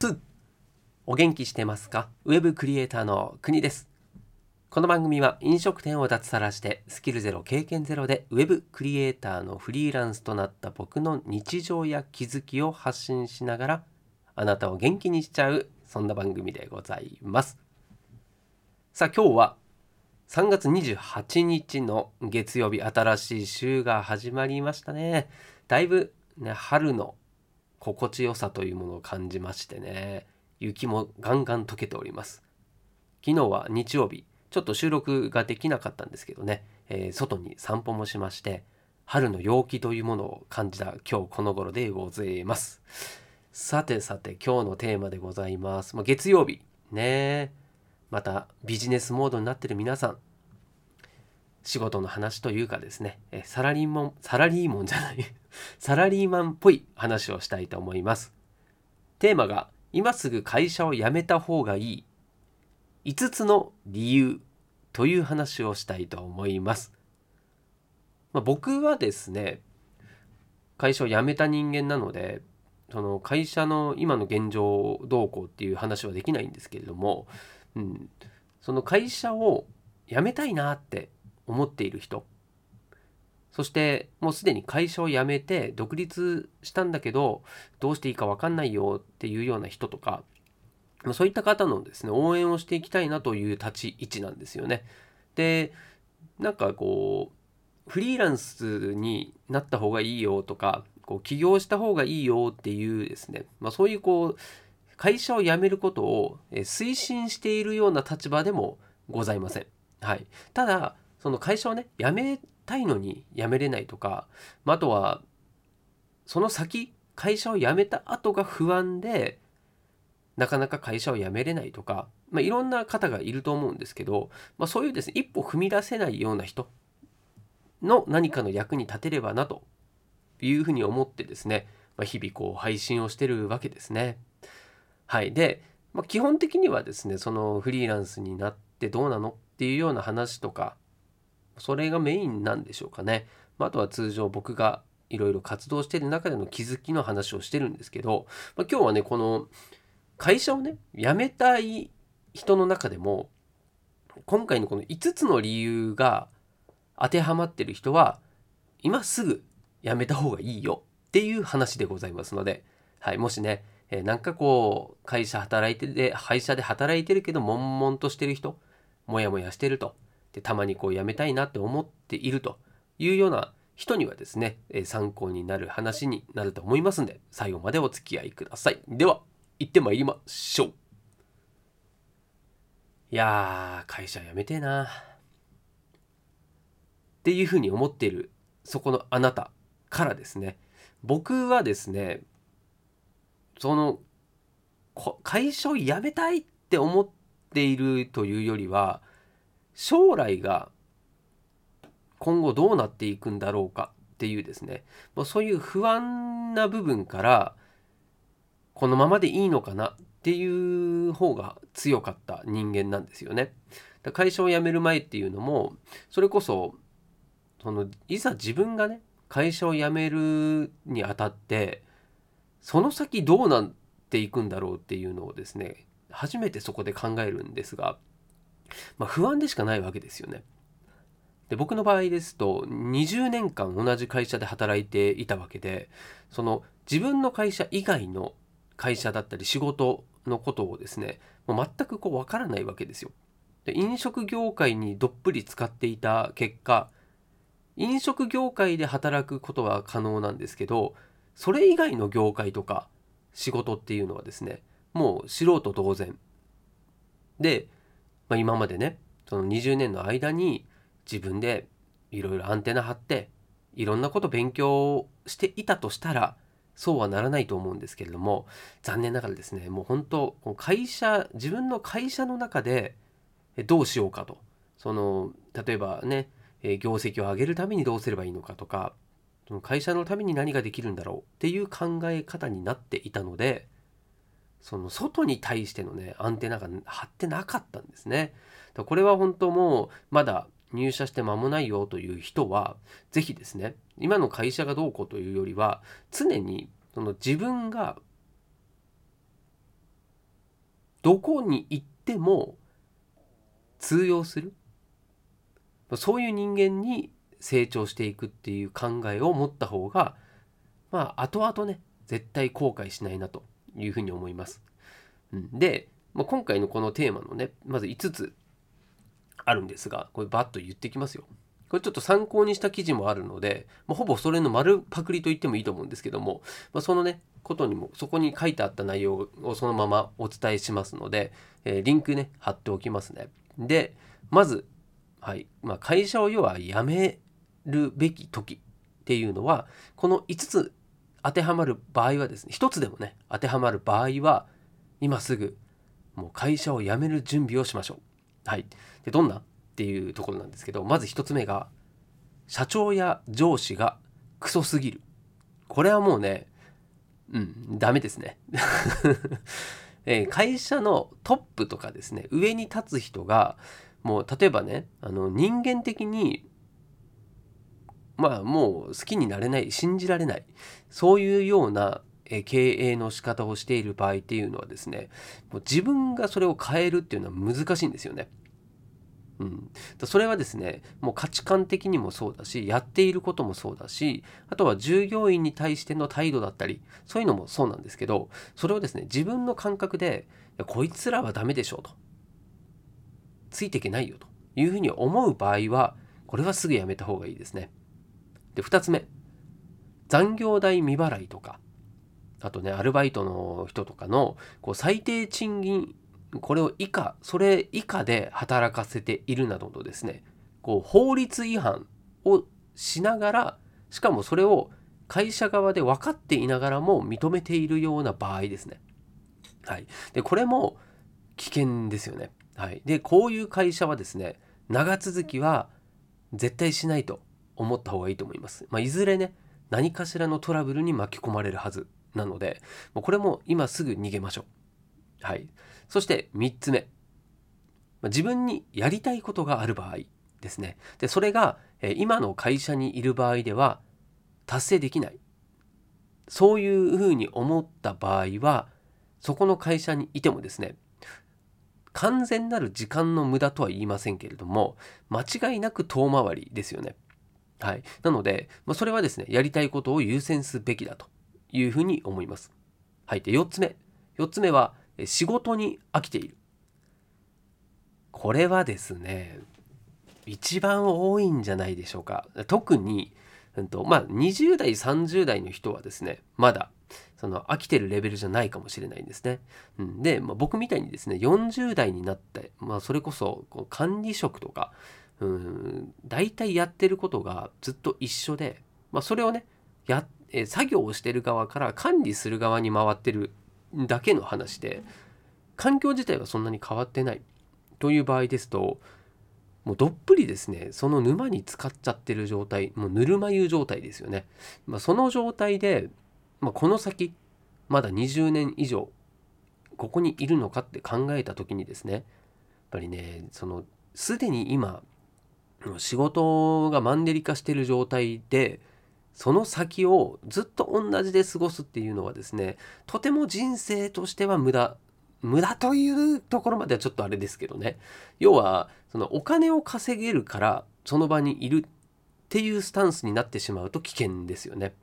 2お元気してますか？ウェブクリエイターの国です。この番組は飲食店を脱サラしてスキルゼロ経験ゼロでウェブクリエイターのフリーランスとなった僕の日常や気づきを発信しながらあなたを元気にしちゃうそんな番組でございます。さあ今日は3月28日の月曜日新しい週が始まりましたね。だいぶね春の心地よさというものを感じましてね雪もガンガン溶けております。昨日は日曜日ちょっと収録ができなかったんですけどね、えー、外に散歩もしまして春の陽気というものを感じた今日この頃でございます。さてさて今日のテーマでございます、まあ、月曜日ね。またビジネスモードになってる皆さん仕事の話というかですねサラリーマンサラリーマンじゃない サラリーマンっぽい話をしたいと思います。テーマが今すぐ会社を辞めた方がいい5つの理由という話をしたいと思います、まあ、僕はですね会社を辞めた人間なのでその会社の今の現状どうこうっていう話はできないんですけれども、うん、その会社を辞めたいなって思っている人そしてもうすでに会社を辞めて独立したんだけどどうしていいか分かんないよっていうような人とかそういった方のですね応援をしていきたいなという立ち位置なんですよね。でなんかこうフリーランスになった方がいいよとかこう起業した方がいいよっていうですね、まあ、そういうこう会社を辞めることを推進しているような立場でもございません。はい、ただその会社をね辞めたいのに辞めれないとか、まあ、あとはその先会社を辞めた後が不安でなかなか会社を辞めれないとか、まあ、いろんな方がいると思うんですけど、まあ、そういうですね一歩踏み出せないような人の何かの役に立てればなというふうに思ってですね、まあ、日々こう配信をしてるわけですね。はい。で、まあ、基本的にはですねそのフリーランスになってどうなのっていうような話とかそれがメインなんでしょうかね。まあ、とは通常僕がいろいろ活動してる中での気づきの話をしてるんですけど、まあ、今日はねこの会社をね辞めたい人の中でも今回のこの5つの理由が当てはまってる人は今すぐ辞めた方がいいよっていう話でございますので、はい、もしね、えー、なんかこう会社働いてで会社で働いてるけど悶々としてる人モヤモヤしてるとでたまにこう辞めたいなって思っているというような人にはですね、え参考になる話になると思いますんで最後までお付き合いください。では行ってまいりましょう。いやー会社辞めてえな。っていうふうに思っているそこのあなたからですね僕はですねその会社を辞めたいって思っているというよりは将来が今後どうなっていくんだろうかっていうですねもうそういう不安な部分からこのままでいいのかなっていう方が強かった人間なんですよね。会社を辞める前っていうのもそれこそそのいざ自分がね会社を辞めるにあたってその先どうなっていくんだろうっていうのをですね初めてそこで考えるんですがまあ、不安でしかないわけですよね。で僕の場合ですと20年間同じ会社で働いていたわけでその自分の会社以外の会社だったり仕事のことをですねもう全くこう分からないわけですよ。で飲食業界にどっぷり使っていた結果飲食業界で働くことは可能なんですけどそれ以外の業界とか仕事っていうのはですねもう素人同然でまあ、今までねその20年の間に自分でいろいろアンテナ張っていろんなこと勉強していたとしたらそうはならないと思うんですけれども残念ながらですねもう本当会社自分の会社の中でどうしようかと。その例えばね業績を上げるためにどうすればいいのかとか会社のために何ができるんだろうっていう考え方になっていたのでその外に対してのねアンテナが張ってなかったんですね。これは本当もうまだ入社して間もないよという人は是非ですね今の会社がどうこうというよりは常にその自分がどこに行っても通用するそういう人間に成長していくっていう考えを持った方がまあ後々ね絶対後悔しないなというふうに思います。うん、で、まあ、今回のこのテーマのねまず5つあるんですがこれバッと言ってきますよ。これちょっと参考にした記事もあるので、まあ、ほぼそれの丸パクリと言ってもいいと思うんですけども、まあ、そのねことにもそこに書いてあった内容をそのままお伝えしますので、えー、リンクね貼っておきますね。でまず、はいまあ、会社を要は辞めるべき時っていうのはこの5つ当てはまる場合はですね1つでもね当てはまる場合は今すぐもう会社を辞める準備をしましょう。はい、でどんなっていうところなんですけどまず1つ目が社長や上司がクソすぎる。これはもうねうんダメですね。え会社のトップとかですね上に立つ人がもう例えばねあの人間的にまあもう好きになれない信じられないそういうような経営の仕方をしている場合っていうのはですねもう自分がそれを変えるっていうのは難しいんですよね。うん、それはですねもう価値観的にもそうだしやっていることもそうだしあとは従業員に対しての態度だったりそういうのもそうなんですけどそれをですね自分の感覚でこいつらはダメでしょうとついていけないよというふうに思う場合はこれはすぐやめた方がいいですね。で2つ目。残業代未払いとか。あとねアルバイトの人とかのこう最低賃金これを以下それ以下で働かせているなどのですねこう法律違反をしながらしかもそれを会社側で分かっていながらも認めているような場合ですね。はい、でこれも危険ですよね。はい、でこういう会社はですね長続きは絶対しないと。思った方がいいと思います。まあ、いずれね何かしらのトラブルに巻き込まれるはずなのでもうこれも今すぐ逃げましょう。はい、そして3つ目、まあ、自分にやりたいことがある場合ですね。でそれが、え今の会社にいる場合では達成できないそういうふうに思った場合はそこの会社にいてもですね完全なる時間の無駄とは言いませんけれども間違いなく遠回りですよね。はい、なので、まあ、それはですねやりたいことを優先すべきだというふうに思います。はい、で4つ目。4つ目は仕事に飽きている。これはですね一番多いんじゃないでしょうか。特に、うんとまあ、20代30代の人はですねまだその飽きてるレベルじゃないかもしれないんですね。うん、で、まあ、僕みたいにですね40代になって、まあ、それこそこう管理職とかうん。大体やってることがずっと一緒で、まあ、それをねやえ作業をしてる側から管理する側に回ってるだけの話で環境自体はそんなに変わってないという場合ですともうどっぷりですねその沼に浸かっちゃってる状態もうぬるま湯状態ですよね、まあ、その状態で、まあ、この先まだ20年以上ここにいるのかって考えた時にですねやっぱりねそのすでに今仕事がマンネリ化してる状態でその先をずっと同じで過ごすっていうのはですねとても人生としては無駄無駄というところまではちょっとあれですけどね要はそのお金を稼げるからその場にいるっていうスタンスになってしまうと危険ですよね。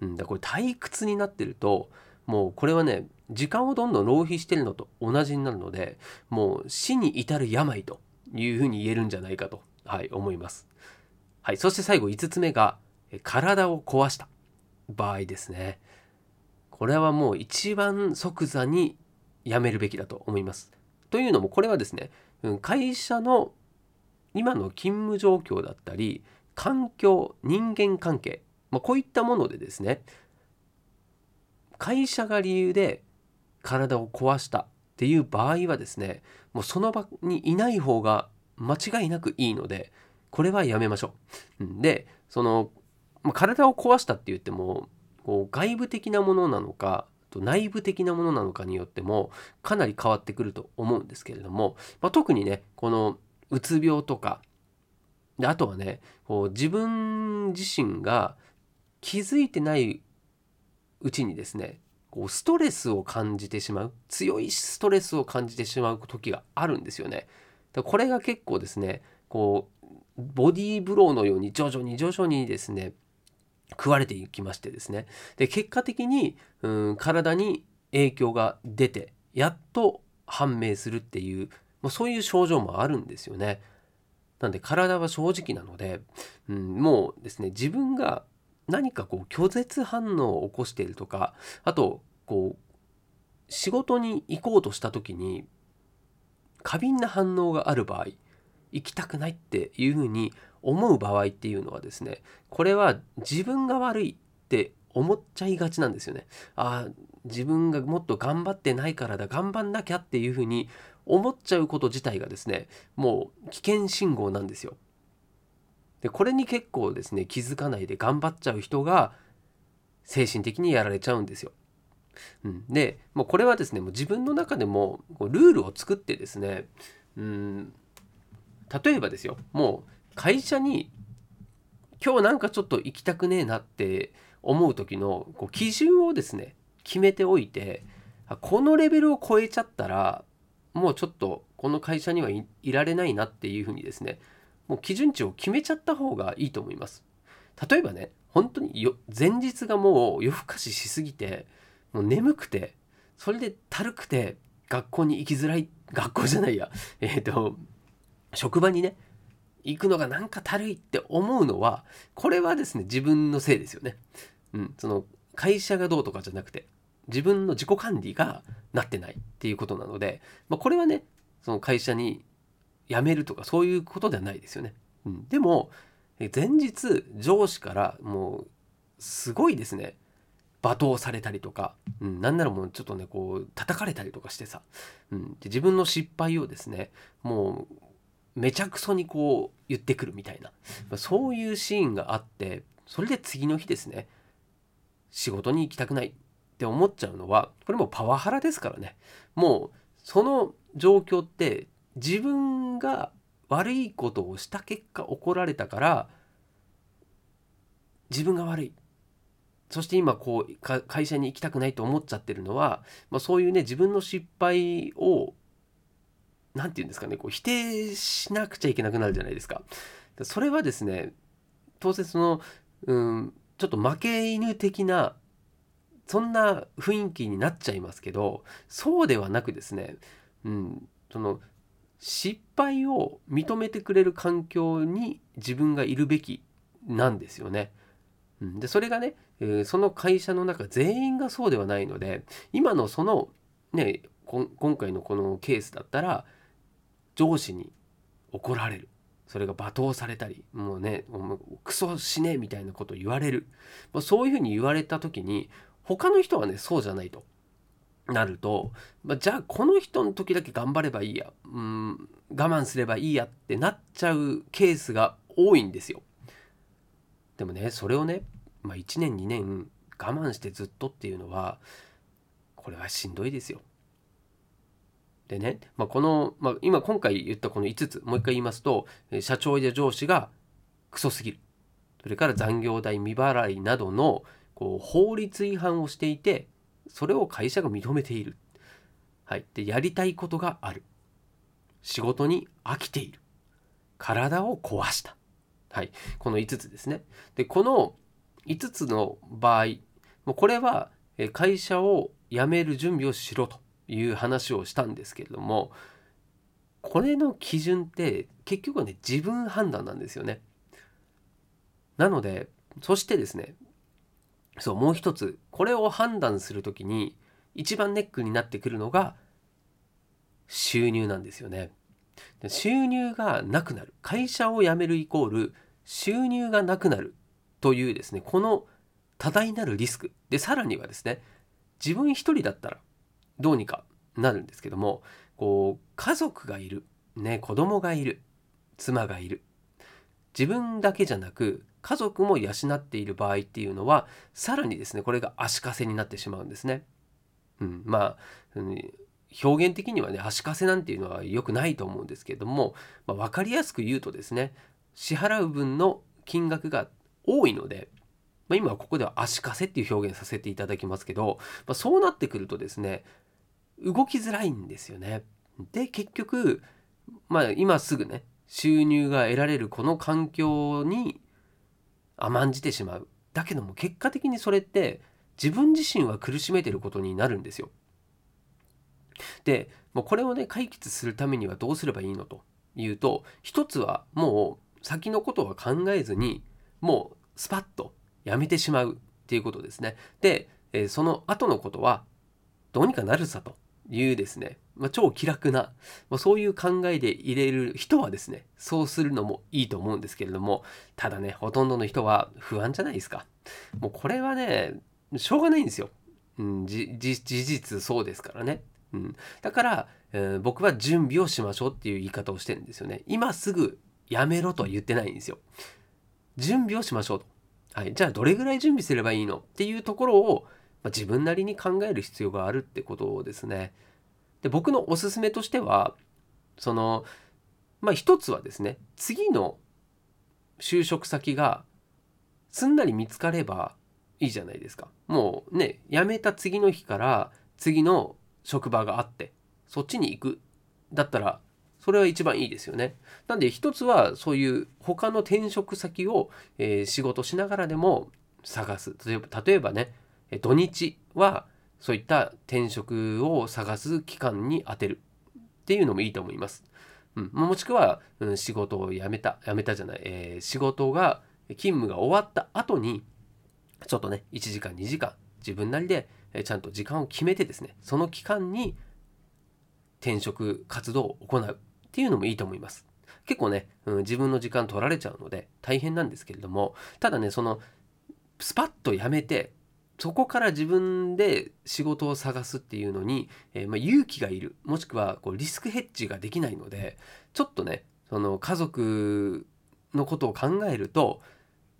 うん、だこれ退屈になってるともうこれはね時間をどんどん浪費してるのと同じになるのでもう死に至る病というふうに言えるんじゃないかと、はい、思います。はい、そして最後5つ目が体を壊した場合ですね。これはもう一番即座にやめるべきだと思います。というのもこれはですね会社の今の勤務状況だったり環境人間関係、まあ、こういったものでですね会社が理由で体を壊したっていう場合はですねもうその場にいない方が間違いなくいいのでこれはやめましょう。でそのまあ、体を壊したって言ってもこう外部的なものなのか内部的なものなのかによってもかなり変わってくると思うんですけれども、まあ、特にねこのうつ病とかであとはねこう自分自身が気づいてないうちにですねこうストレスを感じてしまう強いストレスを感じてしまう時があるんですよね。これが結構ですねこうボディーブローのように徐々に徐々にですね食われていきましてですねで結果的にうん体に影響が出てやっと判明するっていうもうそういう症状もあるんですよね。なんで体は正直なので、うん、もうですね自分が何かこう拒絶反応を起こしているとかあとこう仕事に行こうとした時に過敏な反応がある場合行きたくないっていうふうに思う場合っていうのはですねこれは自分が悪いって思っちゃいがちなんですよね。ああ自分がもっと頑張ってないからだ頑張んなきゃっていうふうに思っちゃうこと自体がですねもう危険信号なんですよ。でこれに結構ですね気づかないで頑張っちゃう人が精神的にやられちゃうんですよ。うん、でもうこれはですねもう自分の中でもルールを作ってですねうん例えばですよもう会社に今日なんかちょっと行きたくねえなって思う時のこう基準をですね決めておいてこのレベルを超えちゃったらもうちょっとこの会社にはいられないなっていうふうにですねもう基準値を決めちゃった方がいいと思います。例えばね本当によ前日がもう夜更かししすぎてもう眠くてそれでたるくて学校に行きづらい学校じゃないや えっ、ー、と職場にね行くのがなんかたるいって思うのはこれはですね自分のせいですよね。うん、その会社がどうとかじゃなくて自分の自己管理がなってないっていうことなので、まあ、これはねその会社に辞めるとかそういうことではないですよね。うん、でも前日上司からもうすごいですね罵倒されたりとか、うん、なんならもうちょっとねこう叩かれたりとかしてさ、うん、で自分の失敗をですねもうめちゃくそにこう言ってくるみたいな、そういうシーンがあってそれで次の日ですね仕事に行きたくないって思っちゃうのはこれもパワハラですからね。もうその状況って自分が悪いことをした結果怒られたから自分が悪い。そして今こう会社に行きたくないと思っちゃってるのは、まあ、そういうね自分の失敗を何て言うんですかねこう否定しなくちゃいけなくなるじゃないですか。それはですね当然その、うん、ちょっと負け犬的なそんな雰囲気になっちゃいますけどそうではなくですね、うん、その失敗を認めてくれる環境に自分がいるべきなんですよね。うん、でそれがね、えー、その会社の中全員がそうではないので今のそのね今回のこのケースだったら上司に怒られる。それが罵倒されたりもうねクソ死ねえみたいなこと言われる、まあ、そういうふうに言われた時に他の人はねそうじゃないと。なると、まあ、じゃあこの人の時だけ頑張ればいいや。うん我慢すればいいや。ってなっちゃうケースが多いんですよ。でもねそれをね、まあ、1年2年我慢してずっとっていうのはこれはしんどいですよ。でね、まあ、この、まあ、今今回言ったこの5つもう一回言いますと社長や上司がクソすぎる。それから残業代未払いなどのこう法律違反をしていてそれを会社が認めている、はい、でやりたいことがある。仕事に飽きている。体を壊した、はい、この5つですね。でこの5つの場合もうこれは会社を辞める準備をしろという話をしたんですけれどもこれの基準って結局はね自分判断なんですよね。なのでそしてですねそうもう一つこれを判断する時に一番ネックになってくるのが収入なんですよね。収入がなくなる会社を辞めるイコール収入がなくなるというですねこの多大なるリスクでさらにはですね自分一人だったらどうにかなるんですけどもこう家族がいる、ね、子供がいる妻がいる自分だけじゃなく家族も養っている場合っていうのはさらにですねこれが足かせになってしまうんですね。うん、まあ、うん、表現的にはね足かせなんていうのは良くないと思うんですけども、まあ、分かりやすく言うとですね支払う分の金額が多いのでまあ、今はここでは足かせっていう表現させていただきますけど、まあ、そうなってくるとですね動きづらいんですよね。で結局まあ今すぐね収入が得られるこの環境に甘んじてしまう。だけども結果的にそれって自分自身は苦しめてることになるんですよ。でもうこれをね解決するためにはどうすればいいのというと一つはもう先のことは考えずにもうスパッとやめてしまうっていうことですね。で、えその後のことはどうにかなるさというですね、まあ、超気楽な、まあ、そういう考えで入れる人はですねそうするのもいいと思うんですけれどもただねほとんどの人は不安じゃないですか。もうこれはねしょうがないんですよ、うん、事実そうですからね、うん、だから、えー、僕は準備をしましょうっていう言い方をしてるんですよね。今すぐやめろとは言ってないんですよ。準備をしましょうとはい、じゃあどれぐらい準備すればいいのっていうところを、まあ、自分なりに考える必要があるってことですね。で僕のおすすめとしてはそのまあ一つはですね次の就職先がすんなり見つかればいいじゃないですか。もうね辞めた次の日から次の職場があってそっちに行くだったらそれは一番いいですよね。なんで一つはそういう他の転職先を、えー、仕事しながらでも探す。例えば例えばね、土日はそういった転職を探す期間に充てるっていうのもいいと思います。うん、もしくは、うん、仕事を辞めた、辞めたじゃない、えー、仕事が、勤務が終わった後に、ちょっとね、1時間、2時間、自分なりで、えちゃんと時間を決めてですね、その期間に転職活動を行う。っていうのもいいと思います。結構ね、うん、自分の時間取られちゃうので大変なんですけれども、ただね、そのスパッとやめて、そこから自分で仕事を探すっていうのに、えー、まあ、勇気がいる、もしくはこうリスクヘッジができないので、ちょっとね、その家族のことを考えると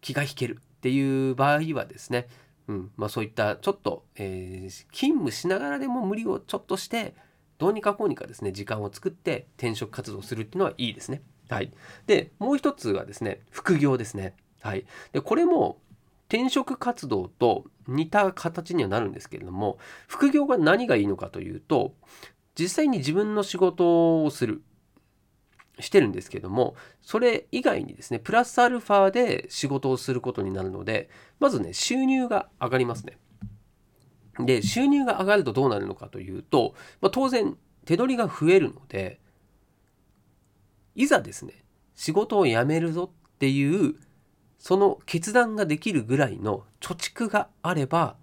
気が引けるっていう場合はですね、うんまあ、そういったちょっと、えー、勤務しながらでも無理をちょっとしてどうにかこうにかですね時間を作って転職活動するっていうのはいいですね。はい、でもう一つはですね副業ですね。はい、でこれも転職活動と似た形にはなるんですけれども副業が何がいいのかというと実際に自分の仕事をするしてるんですけどもそれ以外にですねプラスアルファで仕事をすることになるのでまずね収入が上がりますね。で、収入が上がるとどうなるのかというと、まあ、当然手取りが増えるので、いざですね、仕事を辞めるぞっていう、その決断ができるぐらいの貯蓄があれば、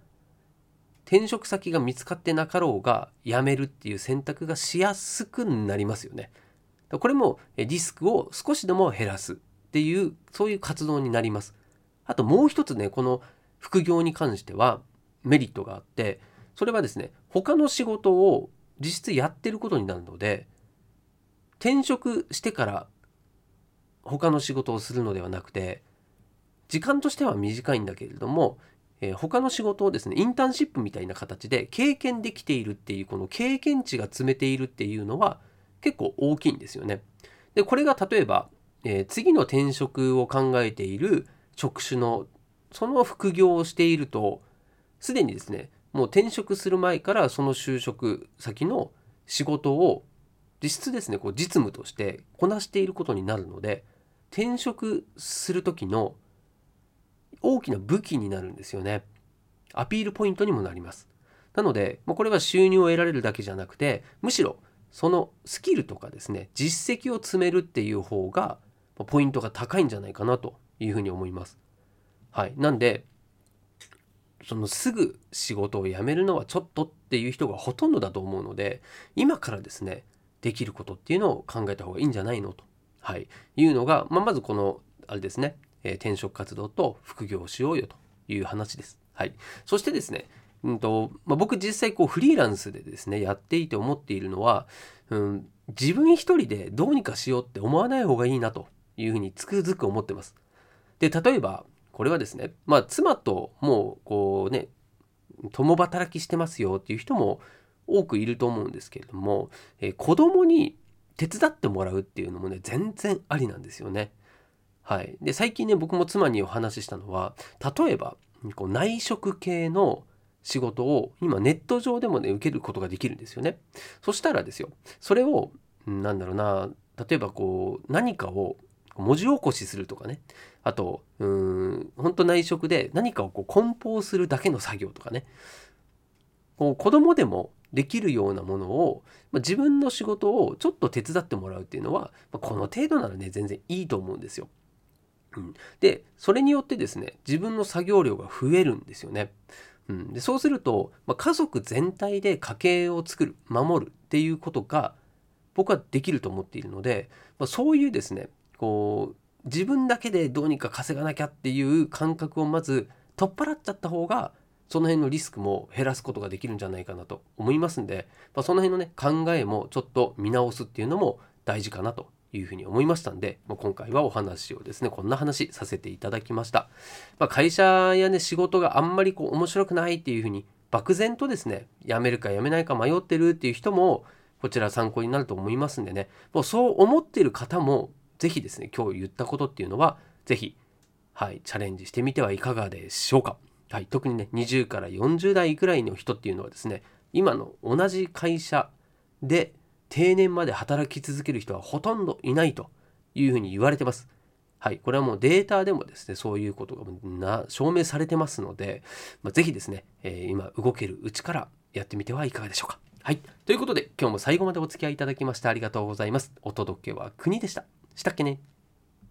転職先が見つかってなかろうが辞めるっていう選択がしやすくなりますよね。これもリスクを少しでも減らすっていうそういう活動になります。あともう一つねこの副業に関してはメリットがあってそれはですね他の仕事を実質やってることになるので転職してから他の仕事をするのではなくて時間としては短いんだけれども、えー、他の仕事をですねインターンシップみたいな形で経験できているっていうこの経験値が詰めているっていうのは結構大きいんですよね。でこれが例えば、えー、次の転職を考えている職種のその副業をしているとすでにですねもう転職する前からその就職先の仕事を実質ですねこう実務としてこなしていることになるので転職する時の大きな武器になるんですよね。アピールポイントにもなります。なのでこれは収入を得られるだけじゃなくてむしろそのスキルとかですね実績を積めるっていう方がポイントが高いんじゃないかなというふうに思います。はい。なんでそのすぐ仕事を辞めるのはちょっとっていう人がほとんどだと思うので今からですねできることっていうのを考えた方がいいんじゃないのと、はい、いうのが、まあ、まずこのあれですね、えー、転職活動と副業をしようよという話です。はい、そしてですね、うんとまあ、僕実際こうフリーランスでですねやっていて思っているのは、うん、自分一人でどうにかしようって思わない方がいいなというふうにつくづく思ってます。で例えばこれはですね、まあ、妻ともうこうね、共働きしてますよっていう人も多くいると思うんですけれども、えー、子供に手伝ってもらうっていうのもね、全然ありなんですよね。はい。で、最近ね、僕も妻にお話ししたのは、例えば、こう内職系の仕事を今ネット上でもね受けることができるんですよね。そしたらですよそれをなんだろうな例えばこう何かを文字起こしするとかねあとうん本当内職で何かをこう梱包するだけの作業とかねこう子供でもできるようなものを、まあ、自分の仕事をちょっと手伝ってもらうっていうのは、まあ、この程度ならね全然いいと思うんですよ。うん、でそれによってですね自分の作業量が増えるんですよね。うん、でそうすると、まあ、家族全体で家計を作る守るっていうことが僕はできると思っているので、まあ、そういうですねこう自分だけでどうにか稼がなきゃっていう感覚をまず取っ払っちゃった方がその辺のリスクも減らすことができるんじゃないかなと思いますんで、まあ、その辺のね考えもちょっと見直すっていうのも大事かなというふうに思いましたんで、まあ、今回はお話をですねこんな話させていただきました、まあ、会社やね仕事があんまりこう面白くないっていうふうに漠然とですね辞めるか辞めないか迷ってるっていう人もこちら参考になると思いますんでねもうそう思ってる方も是非ですね今日言ったことっていうのは是非はいチャレンジしてみてはいかがでしょうか。はい、特にね20から40代くらいの人っていうのはですね今の同じ会社で定年まで働き続ける人はほとんどいないというふうに言われてます。はい、これはもうデータでもですねそういうことがな証明されてますので、まあ、ぜひですね、えー、今動けるうちからやってみてはいかがでしょうか。はい、ということで今日も最後までお付き合いいただきましてありがとうございます。お届けは国でした。したっけね？